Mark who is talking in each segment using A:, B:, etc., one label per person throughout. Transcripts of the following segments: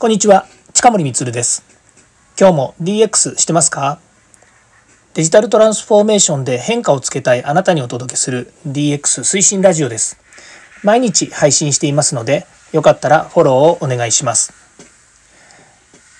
A: こんにちは、近森光です。今日も DX してますか？デジタルトランスフォーメーションで変化をつけたいあなたにお届けする DX 推進ラジオです。毎日配信していますので、よかったらフォローをお願いします。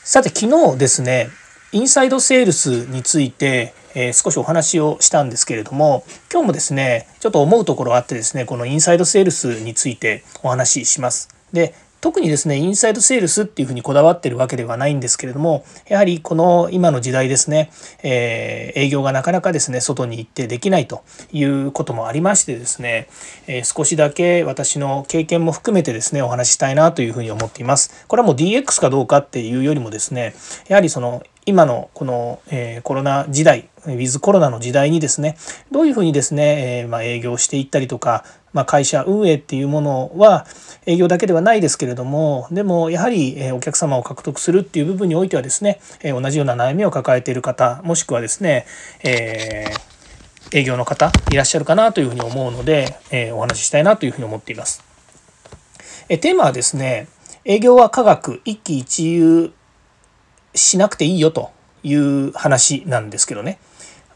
A: さて、昨日ですね、インサイドセールスについて、えー、少しお話をしたんですけれども今日もですねちょっと思うところあってですねこのインサイドセールスについてお話しします。で特にですねインサイドセールスっていうふうにこだわってるわけではないんですけれどもやはりこの今の時代ですね、えー、営業がなかなかですね外に行ってできないということもありましてですね、えー、少しだけ私の経験も含めてですねお話ししたいなというふうに思っています。これはもう DX かどうかっていうよりもですねやはりその今のこの、えコロナ時代ウィズコロナの時代にですねどういうふうにですね、えま営業していったりとか、まあ、会社運営っていうものは営業だけではないですけれどもでもやはりお客様を獲得するっていう部分においてはですね同じような悩みを抱えている方もしくはですね、えー、営業の方いらっしゃるかなというふうに思うので、えー、お話ししたいなというふうに思っています。えテーマはですね営業は科学一喜一憂しなくていいよという話なんですけどね、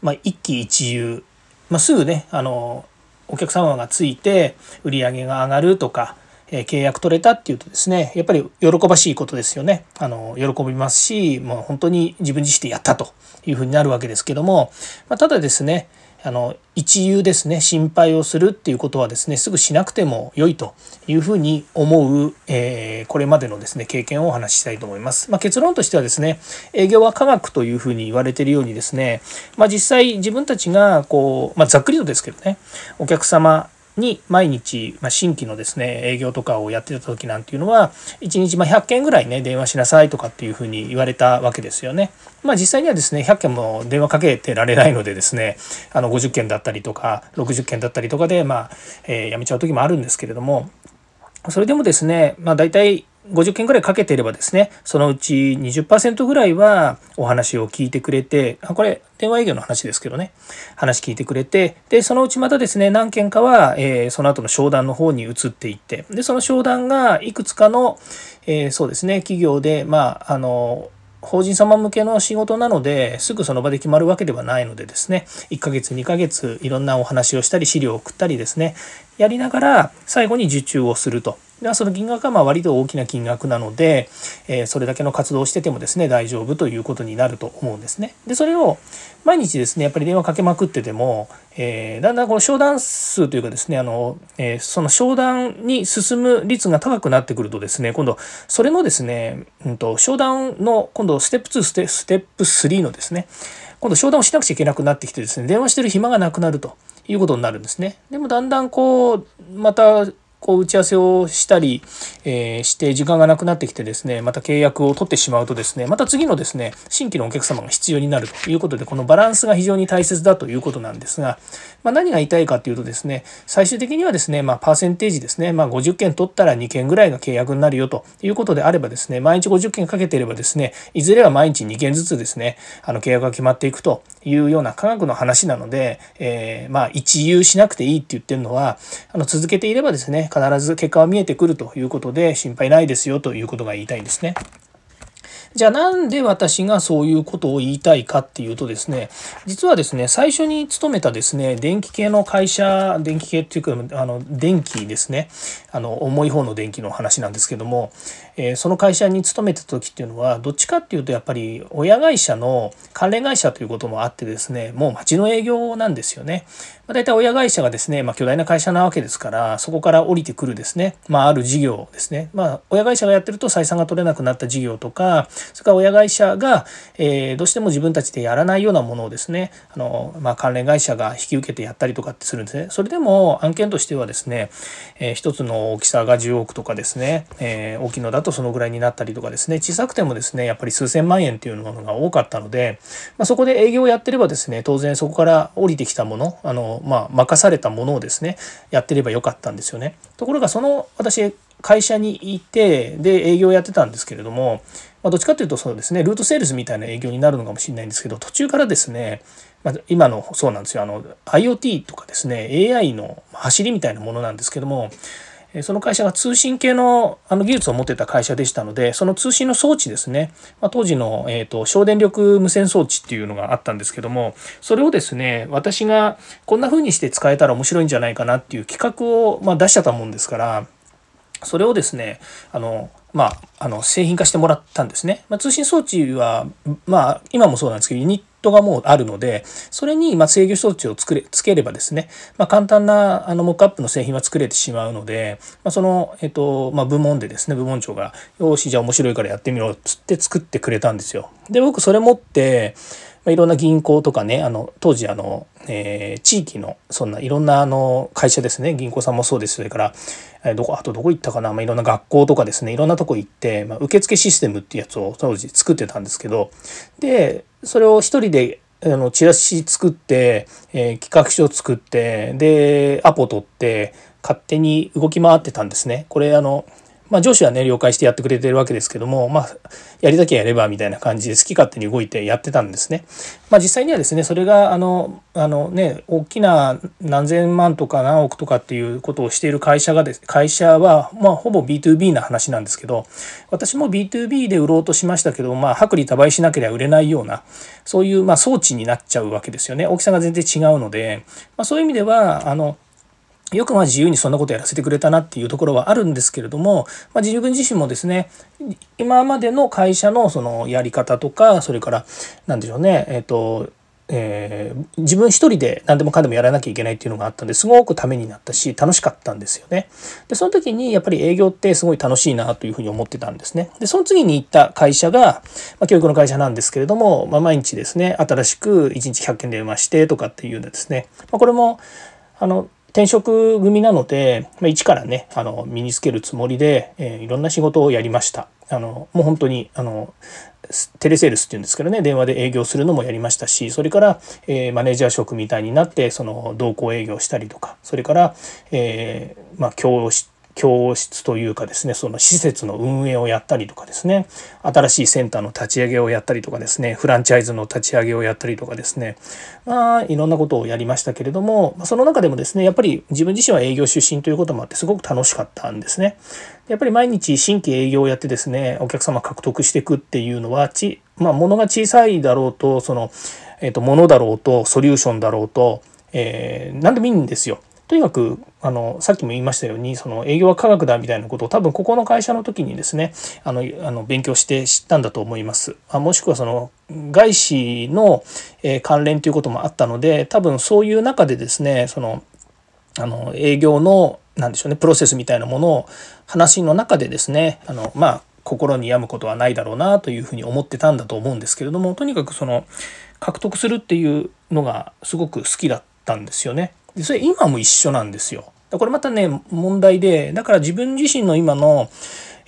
A: まあ、一喜一憂、まあ、すぐねあのお客様がついて売り上げが上がるとか、え契約取れたっていうとですねやっぱり喜ばしいことですよね。あの喜びますしもう本当に自分自身でやったというふうになるわけですけども、まあ、ただですねあの一憂ですね心配をするっていうことはですねすぐしなくても良いというふうに思う、えー、これまでのですね経験をお話ししたいと思います。まあ、結論としてはですね営業は科学というふうに言われているようにですね、まあ、実際自分たちがこう、まあ、ざっくりとですけどねお客様に毎日、まあ、新規のですね営業とかをやってた時なんていうのは1日ま100件ぐらいね電話しなさいとかっていうふうに言われたわけですよね。まあ実際にはですね100件も電話かけてられないのでですねあの50件だったりとか60件だったりとかでまあ、えー、やめちゃう時もあるんですけれどもそれでもですねまあ大体50件ぐらいかけていればですねそのうち20%ぐらいはお話を聞いてくれてこれ電話営業の話ですけどね。話聞いてくれてでそのうちまたですね何件かは、えー、その後の商談の方に移っていってでその商談がいくつかの、えー、そうですね企業でまああの法人様向けの仕事なのですぐその場で決まるわけではないのでですね1ヶ月2ヶ月いろんなお話をしたり資料を送ったりですねやりながら最後に受注をすると。でその金額はまあ割と大きな金額なので、え、それだけの活動をしててもですね大丈夫ということになると思うんですね。でそれを毎日ですねやっぱり電話かけまくってても、え、だんだんこの商談数というかですねあの、え、その商談に進む率が高くなってくるとですね今度それのですね、うんと、商談の今度ステップ2ステステップ3のですね今度商談をしなくちゃいけなくなってきてですね電話してる暇がなくなるということになるんですね。でもだんだんこうまたこう打ち合わせをしたり、えー、して時間がなくなってきてですねまた契約を取ってしまうとですねまた次のですね新規のお客様が必要になるということでこのバランスが非常に大切だということなんですが、まあ、何が言いたいかというとですね最終的にはですね、まあ、パーセンテージですね、まあ、50件取ったら2件ぐらいが契約になるよということであればですね毎日50件かけていればですねいずれは毎日2件ずつですねあの契約が決まっていくというような科学の話なので、えー、まあ一遊しなくていいって言ってるのはあの続けていればですね必ず結果は見えてくるということで心配ないですよということが言いたいんですね。じゃあなんで私がそういうことを言いたいかっていうとですね、実はですね、最初に勤めたですね、電気系の会社、電気系っていうか、あの、電気ですね、あの、重い方の電気の話なんですけども、えー、その会社に勤めてた時っていうのは、どっちかっていうとやっぱり親会社の関連会社ということもあってですね、もう町の営業なんですよね。まあ、大体親会社がですね、まあ、巨大な会社なわけですから、そこから降りてくるですね、まあ、ある事業ですね。まあ、親会社がやってると採算が取れなくなった事業とか、それから親会社が、え、どうしても自分たちでやらないようなものをですね、あの、まあ、関連会社が引き受けてやったりとかってするんですね。それでも案件としてはですね、えー、一つの大きさが10億とかですね、えー、大きいのだとそのぐらいになったりとかですね、小さくてもですね、やっぱり数千万円っていうものが多かったので、まあ、そこで営業をやってればですね、当然そこから降りてきたもの、あの、まあ、任されたものをですね、やってればよかったんですよね。ところが、その私、会社にいて、で、営業やってたんですけれども、まあ、どっちかというとそうですね、ルートセールスみたいな営業になるのかもしれないんですけど、途中からですね、まあ、今のそうなんですよ、あの、IoT とかですね、AI の走りみたいなものなんですけども、その会社が通信系のあの技術を持ってた会社でしたのでその通信の装置ですね、まあ、当時の、えーと、省電力無線装置っていうのがあったんですけどもそれをですね私がこんな風にして使えたら面白いんじゃないかなっていう企画を、まあ、出しちゃったもんですからそれをですねあのまあ、あの製品化してもらったんですね。まあ、通信装置は、まあ、今もそうなんですけどユニットがもうあるのでそれにま制御装置を作れつければですね、ま、簡単なあのモックアップの製品は作れてしまうので、ま、その、えっとま、部門でですね部門長が「よしじゃあ面白いからやってみろ」っつって作ってくれたんですよ。で僕それ持ってまあ、いろんな銀行とかねあの当時あの、えー、地域のそんないろんなあの会社ですね。銀行さんもそうです。それから、えー、どこあとどこ行ったかな、まあ、いろんな学校とかですね。いろんなとこ行って、まあ、受付システムっていうやつを当時作ってたんですけど。でそれを一人であのチラシ作って、えー、企画書を作ってでアポ取って勝手に動き回ってたんですね。これあのまあ、上司はね了解してやってくれてるわけですけども、まあ、やりたきゃやればみたいな感じで好き勝手に動いてやってたんですね。まあ、実際にはですねそれがあのあのね大きな何千万とか何億とかっていうことをしている会社がです会社は、まあ、ほぼ B2B な話なんですけど私も B2B で売ろうとしましたけど、まあ、薄利多売しなければ売れないようなそういう、まあ、装置になっちゃうわけですよね大きさが全然違うので、まあ、そういう意味ではあのよくま自由にそんなことやらせてくれたなっていうところはあるんですけれども、まあ、自分自身もですね今までの会社のそのやり方とかそれから何でしょうねえっ、ー、とえー、自分一人で何でもかんでもやらなきゃいけないっていうのがあったんですごくためになったし楽しかったんですよね。でその時にやっぱり営業ってすごい楽しいなというふうに思ってたんですね。でその次に行った会社が、まあ、教育の会社なんですけれども、まあ、毎日ですね新しく1日100件電話してとかっていうのですね、まあ、これもあの転職組なので、まあ、一からねあの身につけるつもりで、えー、いろんな仕事をやりました。あのもう本当にあのテレセールスっていうんですけどね電話で営業するのもやりましたしそれから、えー、マネージャー職みたいになってその同行営業したりとかそれから、えー、まあ、教師教室というかですねその施設の運営をやったりとかですね新しいセンターの立ち上げをやったりとかですねフランチャイズの立ち上げをやったりとかですねまあいろんなことをやりましたけれどもその中でもですねやっぱり自分自身は営業出身ということもあってすごく楽しかったんですね。やっぱり毎日新規営業をやってですねお客様獲得していくっていうのはち、まあ、物が小さいだろうとその、えー、と物だろうとソリューションだろうと、えー、何でもいいんですよ。とにかくあのさっきも言いましたようにその営業は科学だみたいなことを多分ここの会社の時にですねあのあの勉強して知ったんだと思います。あもしくはその外資の、え関連ということもあったので多分そういう中でですねそのあの営業の何でしょうねプロセスみたいなものを話の中でですねあのまあ心に病むことはないだろうなというふうに思ってたんだと思うんですけれどもとにかくその獲得するっていうのがすごく好きだったんですよね。でそれ今も一緒なんですよ。これまたね問題でだから自分自身の今の、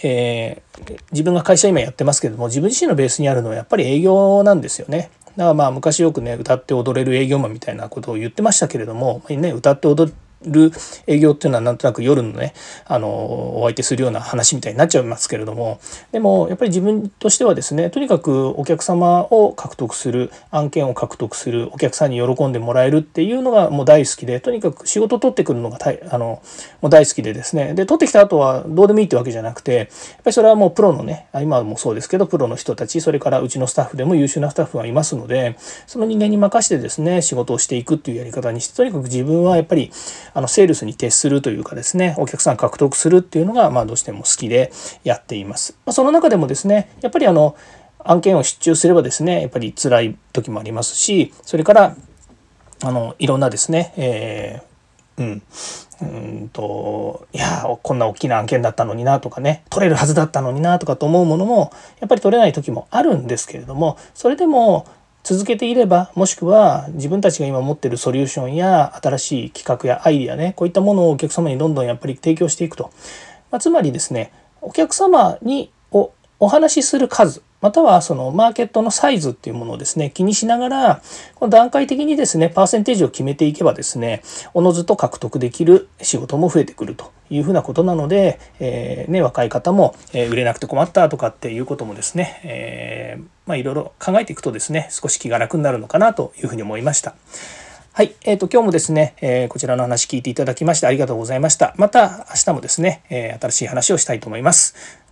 A: えー、自分が会社今やってますけども自分自身のベースにあるのはやっぱり営業なんですよね。だからまあ昔よくね歌って踊れる営業マンみたいなことを言ってましたけれども、ね、歌って踊る営業っていうのはなんとなく夜のねあのお相手するような話みたいになっちゃいますけれども。でもやっぱり自分としてはですねとにかくお客様を獲得する案件を獲得するお客さんに喜んでもらえるっていうのがもう大好きでとにかく仕事取ってくるのがあのもう大好きでですね。で取ってきた後はどうでもいいってわけじゃなくてやっぱりそれはもうプロのね今もそうですけどプロの人たちそれからうちのスタッフでも優秀なスタッフがいますのでその人間に任せてですね仕事をしていくっていうやり方にしてとにかく自分はやっぱりあのセールスに徹するというかですねお客さん獲得するっていうのがまあどうしても好きでやっています。まあ、その中でもですねやっぱりあの案件を出注すればですねやっぱり辛い時もありますしそれからあのいろんなですね、えー、うんうんといやこんな大きな案件だったのになとかね取れるはずだったのになとかと思うものもやっぱり取れない時もあるんですけれどもそれでも続けていればもしくは自分たちが今持ってるソリューションや新しい企画やアイディアねこういったものをお客様にどんどんやっぱり提供していくと、まあ、つまりですねお客様におお話しする数またはそのマーケットのサイズっていうものをですね気にしながらこの段階的にですねパーセンテージを決めていけばですねおのずと獲得できる仕事も増えてくるというふうなことなので、えー、ね、若い方も、えー、売れなくて困ったとかっていうこともですね、えー、まあ、いろいろ考えていくとですね少し気が楽になるのかなというふうに思いました。はい、えーと、今日もですね、えー、こちらの話聞いていただきましてありがとうございました。また明日もですね、えー、新しい話をしたいと思います。